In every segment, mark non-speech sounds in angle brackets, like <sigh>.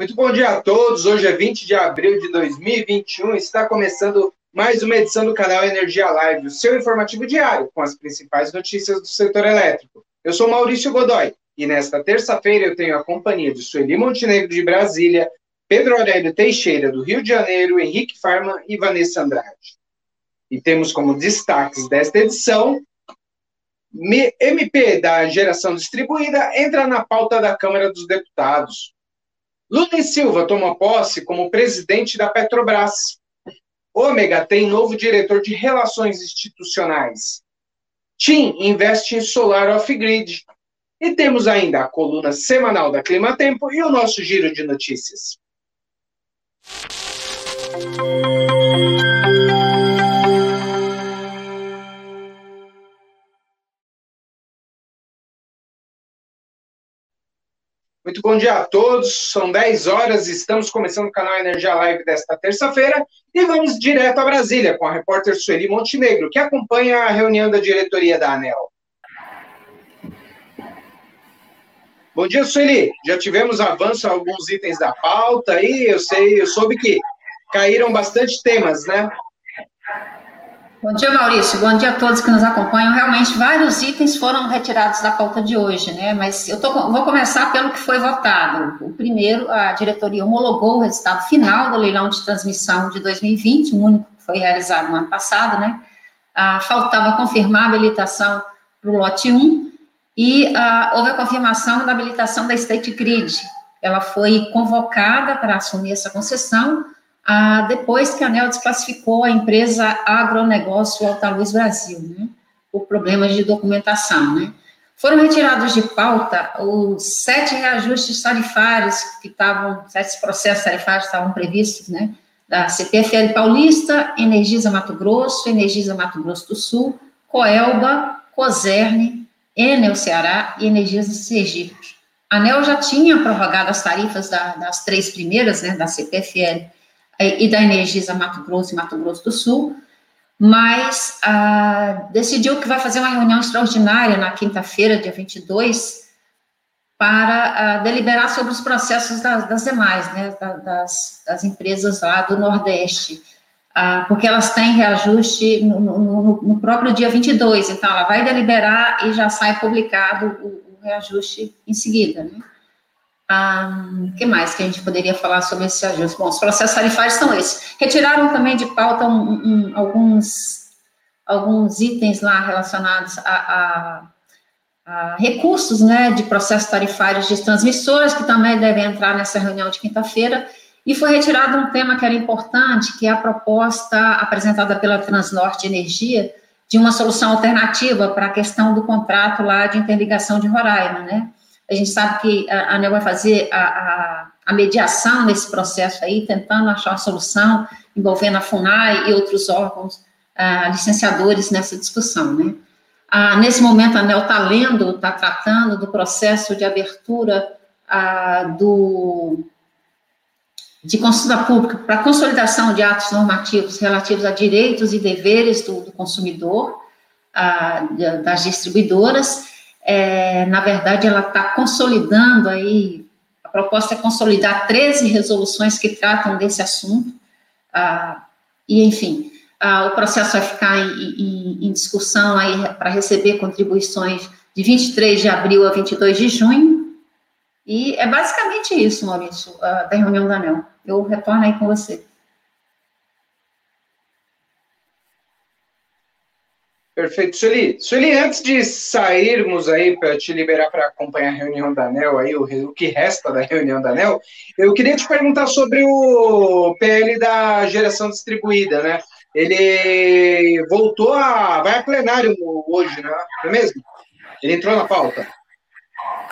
Muito bom dia a todos. Hoje é 20 de abril de 2021 e está começando mais uma edição do canal Energia Live, o seu informativo diário com as principais notícias do setor elétrico. Eu sou Maurício Godoy e nesta terça-feira eu tenho a companhia de Sueli Montenegro de Brasília, Pedro Aurélio Teixeira do Rio de Janeiro, Henrique Farman e Vanessa Andrade. E temos como destaques desta edição MP da geração distribuída entra na pauta da Câmara dos Deputados. Lula Silva toma posse como presidente da Petrobras. Ômega tem novo diretor de relações institucionais. TIM investe em solar off-grid. E temos ainda a coluna semanal da Clima Tempo e o nosso giro de notícias. Muito bom dia a todos. São 10 horas, estamos começando o canal Energia Live desta terça-feira e vamos direto a Brasília com a repórter Sueli Montenegro, que acompanha a reunião da diretoria da ANEL. Bom dia, Sueli. Já tivemos avanço em alguns itens da pauta aí, eu sei, eu soube que caíram bastante temas, né? Bom dia, Maurício. Bom dia a todos que nos acompanham. Realmente, vários itens foram retirados da pauta de hoje, né? Mas eu tô, vou começar pelo que foi votado. O primeiro, a diretoria homologou o resultado final do leilão de transmissão de 2020, o único que foi realizado no ano passado, né? Ah, faltava confirmar a habilitação para o lote 1 e ah, houve a confirmação da habilitação da State Grid. Ela foi convocada para assumir essa concessão ah, depois que a ANEL desclassificou a empresa Agronegócio Alta Luz Brasil, né, por problemas de documentação, né. Foram retirados de pauta os sete reajustes tarifários que estavam, sete processos tarifários estavam previstos, né, da CPFL Paulista, Energisa Mato Grosso, Energisa Mato Grosso do Sul, Coelba, Coserne, Enel Ceará e Energisa Sergipe. A ANEL já tinha prorrogado as tarifas da, das três primeiras, né, da CPFL e da Energisa Mato Grosso e Mato Grosso do Sul, mas ah, decidiu que vai fazer uma reunião extraordinária na quinta-feira, dia 22, para ah, deliberar sobre os processos das, das demais, né, das, das, empresas lá do Nordeste, ah, porque elas têm reajuste no, no, no, próprio dia 22, então ela vai deliberar e já sai publicado o, o reajuste em seguida, né. O que mais que a gente poderia falar sobre esse ajuste? Bom, os processos tarifários são esses. Retiraram também de pauta um, um, alguns, alguns itens lá relacionados a, a, a, recursos né, de processos tarifários de transmissoras, que também devem entrar nessa reunião de quinta-feira. E foi retirado um tema que era importante, que é a proposta apresentada pela Transnorte Energia de uma solução alternativa para a questão do contrato lá de interligação de Roraima, né? A gente sabe que a ANEL vai fazer a, a, a mediação nesse processo aí, tentando achar uma solução, envolvendo a FUNAI e outros órgãos ah, licenciadores nessa discussão, né? Ah, nesse momento, a ANEL está lendo, está tratando do processo de abertura ah, do, de consulta pública para consolidação de atos normativos relativos a direitos e deveres do, do consumidor, ah, das distribuidoras, é, na verdade, ela está consolidando aí, a proposta é consolidar 13 resoluções que tratam desse assunto, ah, e, enfim, ah, o processo vai ficar em, em, em discussão aí para receber contribuições de 23 de abril a 22 de junho, e é basicamente isso, Maurício, ah, da reunião da ANEL. Eu retorno aí com você. Perfeito, Sueli. Sueli, antes de sairmos aí para te liberar para acompanhar a reunião da ANEL, aí, o, o, que resta da reunião da ANEL, eu queria te perguntar sobre o PL da geração distribuída, né? Ele voltou a. vai a plenário hoje, né? Não é mesmo? Ele entrou na pauta.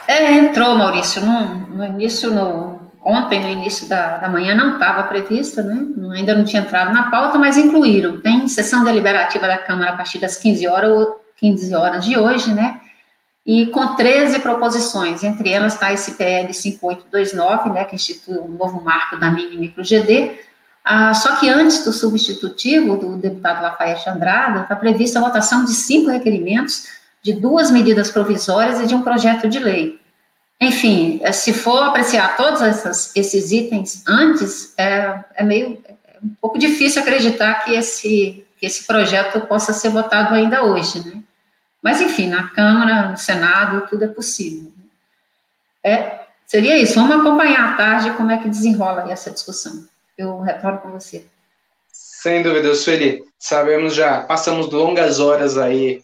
É, entrou, Maurício. No, no início, no, ontem, no início da, da manhã, não estava prevista, né? Ainda não tinha entrado na pauta, mas incluíram. Tem sessão deliberativa da Câmara a partir das 15 horas, 15 horas de hoje, né? E com 13 proposições, entre elas está esse PL 5829, né, que institui um novo marco da mini micro GD. Ah, só que antes do substitutivo do deputado Lafayette Andrada, está prevista a votação de cinco requerimentos, de duas medidas provisórias e de um projeto de lei. Enfim, é, se for apreciar todos essas, esses itens antes, é, é meio é um pouco difícil acreditar que esse, que esse projeto possa ser votado ainda hoje, né? Mas, enfim, na Câmara, no Senado, tudo é possível. É, seria isso. Vamos acompanhar à tarde como é que desenrola essa discussão. Eu retorno com você. Sem dúvida, Sueli. Sabemos já, passamos longas horas aí,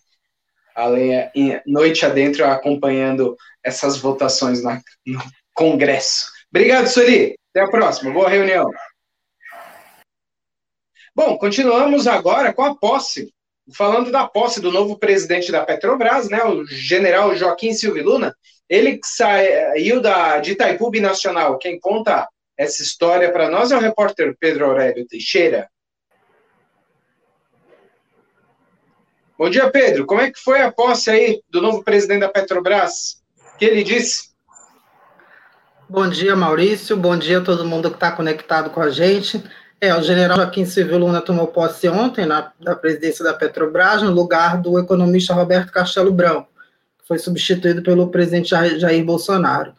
além, noite adentro, acompanhando essas votações na, no Congresso. Obrigado, Sueli. Até a próxima. Boa reunião. Bom, continuamos agora com a posse. Falando da posse do novo presidente da Petrobras, né, o general Joaquim Silva Luna, ele saiu da, de Itaipu Nacional. Quem conta essa história para nós é o repórter Pedro Aurélio Teixeira. Bom dia, Pedro. Como é que foi a posse aí do novo presidente da Petrobras? O que ele disse? Bom dia, Maurício. Bom dia a todo mundo que está conectado com a gente. É, o general Joaquim Silvio Luna tomou posse ontem na, na presidência da Petrobras, no lugar do economista Roberto Castelo Branco, que foi substituído pelo presidente Jair, Jair Bolsonaro.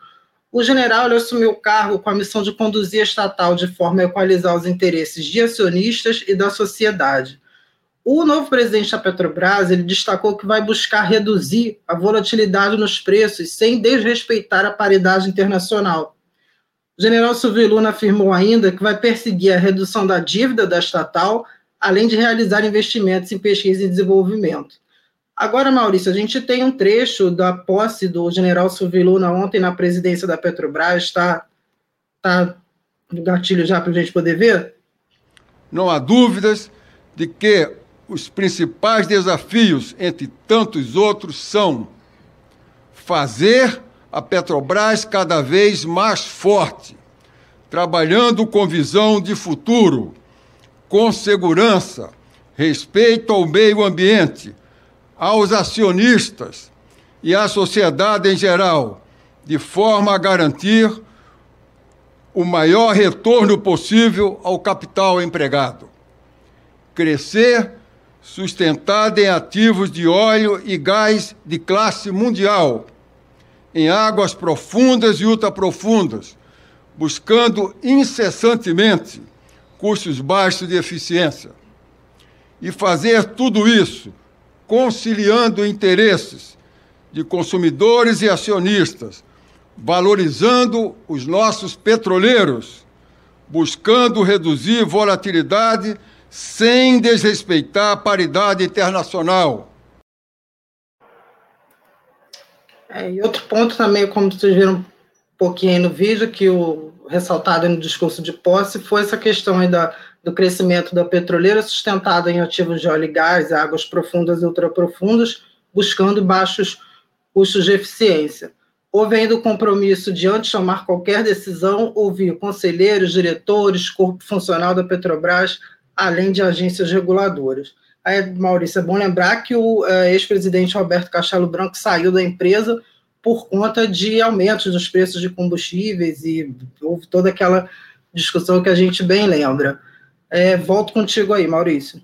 O general assumiu o cargo com a missão de conduzir a estatal de forma a equalizar os interesses de acionistas e da sociedade o novo presidente da Petrobras ele destacou que vai buscar reduzir a volatilidade nos preços sem desrespeitar a paridade internacional. O general Silvio Luna afirmou ainda que vai perseguir a redução da dívida da estatal, além de realizar investimentos em pesquisa e desenvolvimento. Agora, Maurício, a gente tem um trecho da posse do general Silvio Luna ontem na presidência da Petrobras, está tá no gatilho já para a gente poder ver? Não há dúvidas de que os principais desafios, entre tantos outros, são fazer a Petrobras cada vez mais forte, trabalhando com visão de futuro, com segurança, respeito ao meio ambiente, aos acionistas e à sociedade em geral, de forma a garantir o maior retorno possível ao capital empregado. Crescer sustentada em ativos de óleo e gás de classe mundial, em águas profundas e ultraprofundas, buscando incessantemente custos baixos de eficiência. E fazer tudo isso conciliando interesses de consumidores e acionistas, valorizando os nossos petroleiros, buscando reduzir volatilidade sem desrespeitar a paridade internacional. É, e outro ponto também, como vocês viram um pouquinho aí no vídeo, que o ressaltado no discurso de posse, foi essa questão aí da, do crescimento da petroleira sustentada em ativos de óleo e gás, águas profundas e ultraprofundas, buscando baixos custos de eficiência. Houve ainda o compromisso de, antes de tomar qualquer decisão, ouvir conselheiros, diretores, corpo funcional da Petrobras, além de agências reguladoras. Aí, Maurício, é bom lembrar que o uh, ex-presidente Roberto Castelo Branco saiu da empresa por conta de aumentos nos preços de combustíveis e houve toda aquela discussão que a gente bem lembra. É, volto contigo aí, Maurício.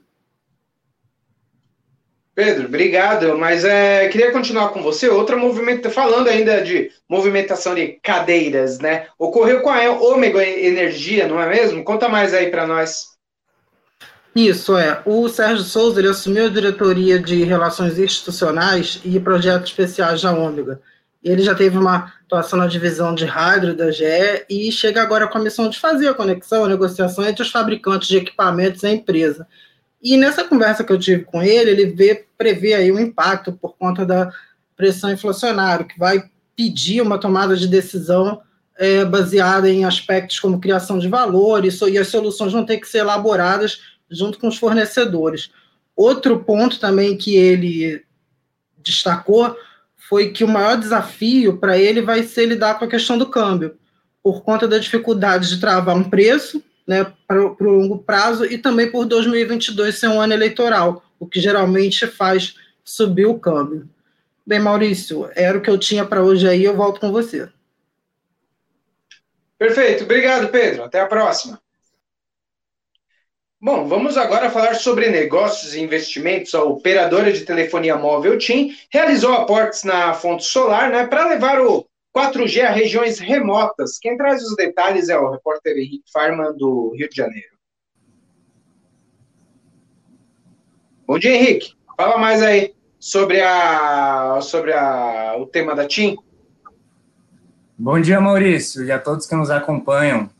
Pedro, obrigado, mas é, queria continuar com você. Outra movimento, falando ainda de movimentação de cadeiras, né? Ocorreu com a Ômega Energia, não é mesmo? Conta mais aí para nós. Isso, é. O Sérgio Souza ele assumiu a diretoria de Relações Institucionais e Projetos Especiais da Ômega. Ele já teve uma atuação na divisão de rádio da GE e chega agora com a missão de fazer a conexão, a negociação entre os fabricantes de equipamentos e a empresa. E nessa conversa que eu tive com ele, ele vê, prevê aí um impacto por conta da pressão inflacionária, que vai pedir uma tomada de decisão é, baseada em aspectos como criação de valores, e as soluções vão ter que ser elaboradas junto com os fornecedores. Outro ponto também que ele destacou foi que o maior desafio para ele vai ser lidar com a questão do câmbio, por conta da dificuldade de travar um preço né, para o longo prazo e também por 2022 ser um ano eleitoral, o que geralmente faz subir o câmbio. Bem, Maurício, era o que eu tinha para hoje aí, eu volto com você. Perfeito, obrigado, Pedro. Até a próxima. Bom, vamos agora falar sobre negócios e investimentos. A operadora de telefonia móvel TIM realizou aportes na fonte solar né, para levar o 4G a regiões remotas. Quem traz os detalhes é o repórter Henrique Farman, do Rio de Janeiro. Bom dia, Henrique. Fala mais aí sobre, a, sobre a, o tema da TIM. Bom dia, Maurício, e a todos que nos acompanham.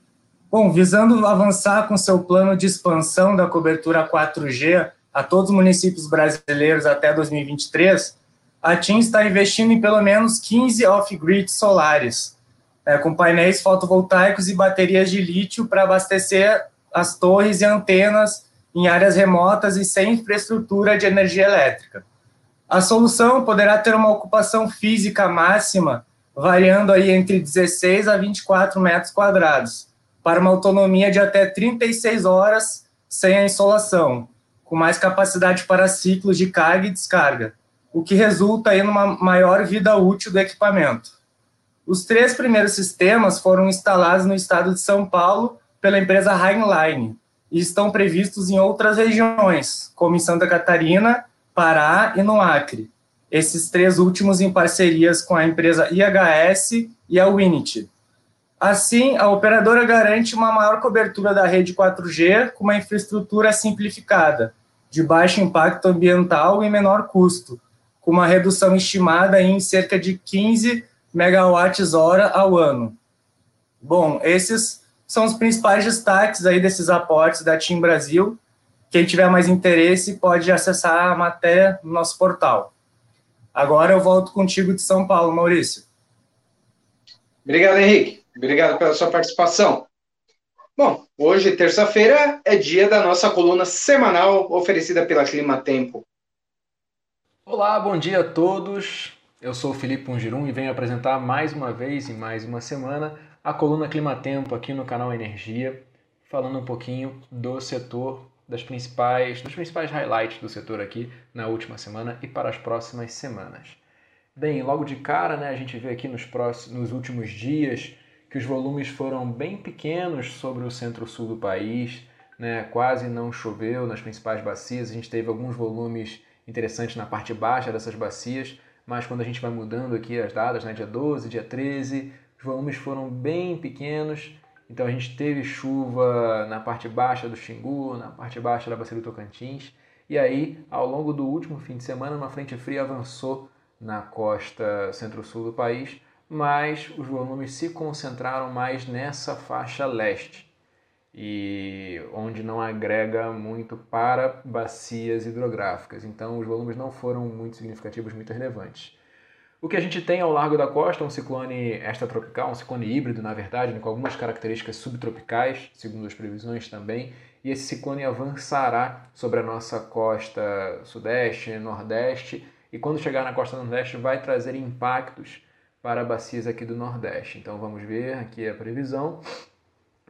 Bom, visando avançar com seu plano de expansão da cobertura 4G a todos os municípios brasileiros até 2023, a TIM está investindo em pelo menos 15 off-grid solares, é, com painéis fotovoltaicos e baterias de lítio para abastecer as torres e antenas em áreas remotas e sem infraestrutura de energia elétrica. A solução poderá ter uma ocupação física máxima variando aí entre 16 a 24 metros quadrados, para uma autonomia de até 36 horas sem a insolação, com mais capacidade para ciclos de carga e descarga, o que resulta em uma maior vida útil do equipamento. Os três primeiros sistemas foram instalados no estado de São Paulo pela empresa Highline e estão previstos em outras regiões, como em Santa Catarina, Pará e no Acre esses três últimos em parcerias com a empresa IHS e a Winit. Assim, a operadora garante uma maior cobertura da rede 4G com uma infraestrutura simplificada, de baixo impacto ambiental e menor custo, com uma redução estimada em cerca de 15 megawatts-hora ao ano. Bom, esses são os principais destaques aí desses aportes da TIM Brasil. Quem tiver mais interesse pode acessar a matéria no nosso portal. Agora eu volto contigo de São Paulo, Maurício. Obrigado, Henrique. Obrigado pela sua participação. Bom, hoje, terça-feira, é dia da nossa coluna semanal oferecida pela Clima Tempo. Olá, bom dia a todos. Eu sou o Felipe Ungirum e venho apresentar mais uma vez, em mais uma semana, a coluna Clima Tempo aqui no canal Energia, falando um pouquinho do setor das principais, dos principais highlights do setor aqui na última semana e para as próximas semanas. Bem, logo de cara, né, a gente vê aqui nos, próximos, nos últimos dias que os volumes foram bem pequenos sobre o centro-sul do país, né, quase não choveu nas principais bacias, a gente teve alguns volumes interessantes na parte baixa dessas bacias, mas quando a gente vai mudando aqui as datas, né, dia 12, dia 13, os volumes foram bem pequenos, então a gente teve chuva na parte baixa do Xingu, na parte baixa da Bacia do Tocantins. E aí, ao longo do último fim de semana, uma frente fria avançou na costa centro-sul do país, mas os volumes se concentraram mais nessa faixa leste, e onde não agrega muito para bacias hidrográficas. Então, os volumes não foram muito significativos, muito relevantes. O que a gente tem ao largo da costa é um ciclone extratropical, um ciclone híbrido, na verdade, né, com algumas características subtropicais, segundo as previsões também, e esse ciclone avançará sobre a nossa costa sudeste, nordeste, e quando chegar na costa nordeste vai trazer impactos para bacias aqui do nordeste. Então vamos ver aqui a previsão.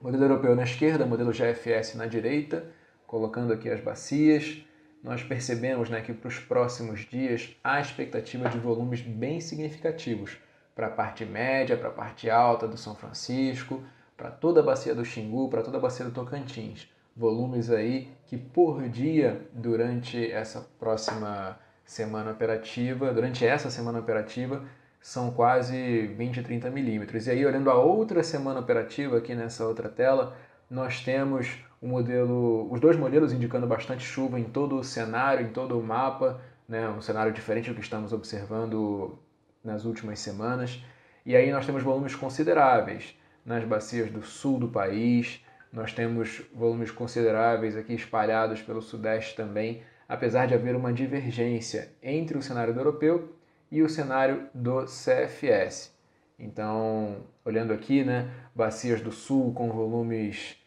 Modelo europeu na esquerda, modelo GFS na direita, colocando aqui as bacias nós percebemos né, que para os próximos dias há expectativa de volumes bem significativos para a parte média, para a parte alta do São Francisco, para toda a bacia do Xingu, para toda a bacia do Tocantins. Volumes aí que por dia, durante essa próxima semana operativa, durante essa semana operativa, são quase 20 30 milímetros. E aí, olhando a outra semana operativa aqui nessa outra tela, nós temos o modelo, os dois modelos indicando bastante chuva em todo o cenário, em todo o mapa, né? um cenário diferente do que estamos observando nas últimas semanas. E aí nós temos volumes consideráveis nas bacias do sul do país, nós temos volumes consideráveis aqui espalhados pelo sudeste também, apesar de haver uma divergência entre o cenário europeu e o cenário do CFS. Então, olhando aqui, né, bacias do sul com volumes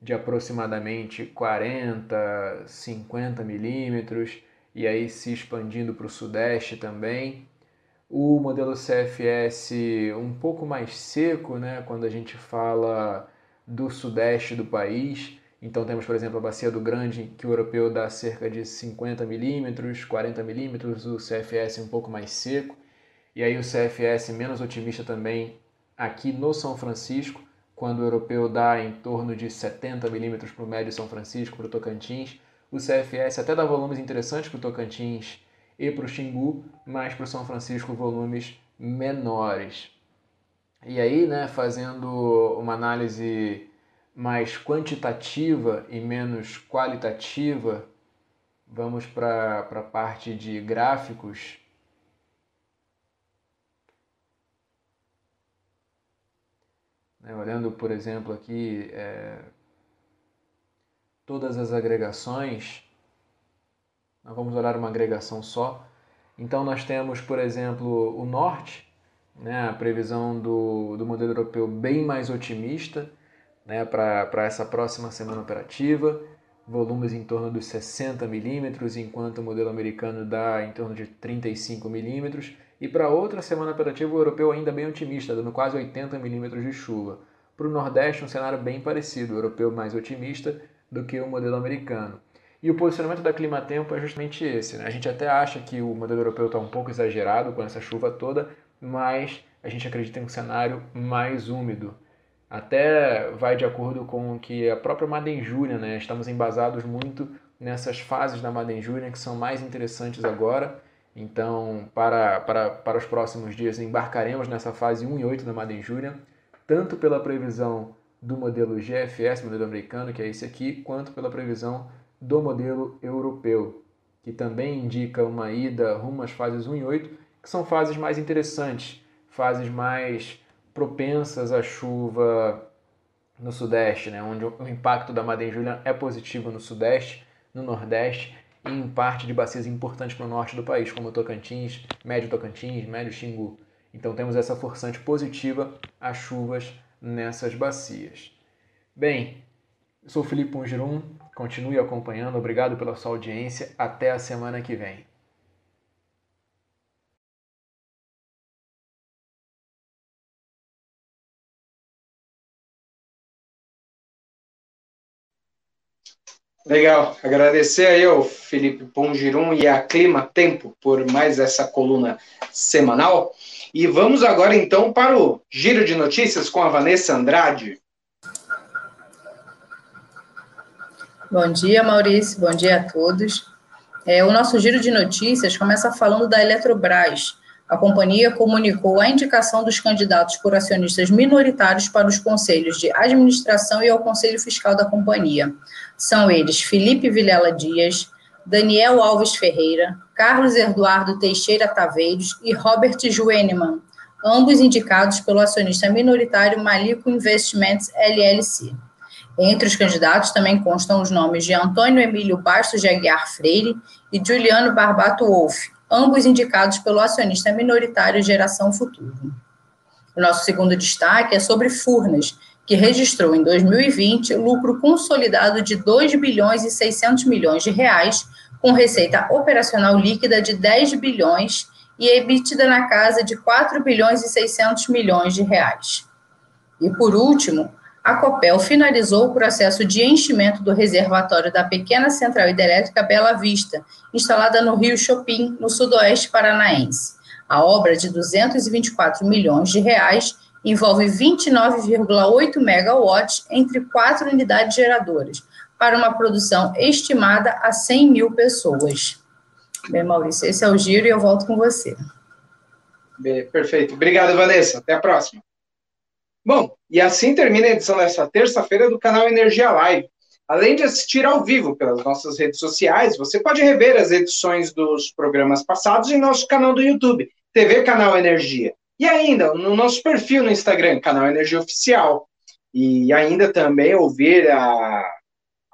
de aproximadamente 40, 50 milímetros, e aí se expandindo para o sudeste também. O modelo CFS um pouco mais seco, né, quando a gente fala do sudeste do país. Então temos, por exemplo, a Bacia do Grande, que o europeu dá cerca de 50 milímetros, 40 milímetros, o CFS um pouco mais seco. E aí o CFS menos otimista também aqui no São Francisco, quando o europeu dá em torno de 70 milímetros para o médio São Francisco, para o Tocantins. O CFS até dá volumes interessantes para o Tocantins e para o Xingu, mas para o São Francisco volumes menores. E aí, né, fazendo uma análise mais quantitativa e menos qualitativa, vamos para a parte de gráficos. Né, olhando, por exemplo, aqui é, todas as agregações, nós vamos olhar uma agregação só. Então, nós temos, por exemplo, o norte, né, a previsão do, do modelo europeu bem mais otimista né, para essa próxima semana operativa, volumes em torno dos 60 milímetros, enquanto o modelo americano dá em torno de 35 milímetros, e para outra semana operativa o europeu ainda bem otimista, dando quase 80 milímetros de chuva. Para o Nordeste, um cenário bem parecido, o europeu mais otimista do que o modelo americano. E o posicionamento da Climatempo é justamente esse. Né? A gente até acha que o modelo europeu está um pouco exagerado com essa chuva toda, mas a gente acredita em um cenário mais úmido. Até vai de acordo com o que a própria Madem Júnior, né? Estamos embasados muito nessas fases da Madem Júnior que são mais interessantes agora. Então, para, para, para os próximos dias, embarcaremos nessa fase 1 e 8 da Madem Júnior, tanto pela previsão do modelo GFS, modelo americano, que é esse aqui, quanto pela previsão do modelo europeu, que também indica uma ida rumo às fases 1 e 8, que são fases mais interessantes, fases mais propensas à chuva no sudeste, né, onde o impacto da Madem Julian é positivo no sudeste, no nordeste e em parte de bacias importantes para o norte do país, como Tocantins, Médio Tocantins, Médio Xingu. Então temos essa forçante positiva às chuvas nessas bacias. Bem, eu sou Felipe Ungirum, continue acompanhando, obrigado pela sua audiência, até a semana que vem. Legal, agradecer aí ao Felipe Pongirum e a Clima Tempo por mais essa coluna semanal. E vamos agora então para o giro de notícias com a Vanessa Andrade. Bom dia, Maurício. Bom dia a todos. É, o nosso giro de notícias começa falando da Eletrobras. A companhia comunicou a indicação dos candidatos por acionistas minoritários para os conselhos de administração e ao conselho fiscal da companhia. São eles Felipe Vilela Dias, Daniel Alves Ferreira, Carlos Eduardo Teixeira Taveiros e Robert Juenemann, ambos indicados pelo acionista minoritário Malico Investments LLC. Entre os candidatos também constam os nomes de Antônio Emílio Bastos de Aguiar Freire e Juliano Barbato Wolff, ambos indicados pelo acionista minoritário Geração Futuro. O nosso segundo destaque é sobre Furnas, que registrou em 2020 lucro consolidado de 2 bilhões e 600 milhões de reais, com receita operacional líquida de 10 bilhões e EBITDA na casa de 4 bilhões e 600 milhões de reais. E por último, a Copel finalizou o processo de enchimento do reservatório da pequena central hidrelétrica Bela Vista, instalada no Rio Chopin, no sudoeste paranaense. A obra de 224 milhões de reais envolve 29,8 megawatts entre quatro unidades geradoras, para uma produção estimada a 100 mil pessoas. Bem, Maurício, esse é o giro e eu volto com você. Bem, perfeito. Obrigado, Vanessa. Até a próxima. Bom, e assim termina a edição desta terça-feira do canal Energia Live. Além de assistir ao vivo pelas nossas redes sociais, você pode rever as edições dos programas passados em nosso canal do YouTube, TV Canal Energia. E ainda no nosso perfil no Instagram, Canal Energia Oficial. E ainda também ouvir a,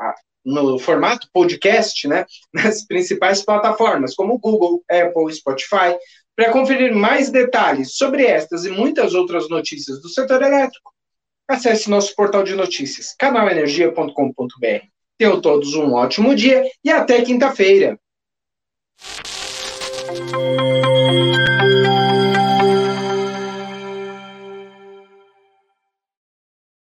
a, no formato podcast, né, <laughs> nas principais plataformas, como Google, Apple, Spotify, para conferir mais detalhes sobre estas e muitas outras notícias do setor elétrico, Acesse nosso portal de notícias, canalenergia.com.br. Tenham todos um ótimo dia e até quinta-feira.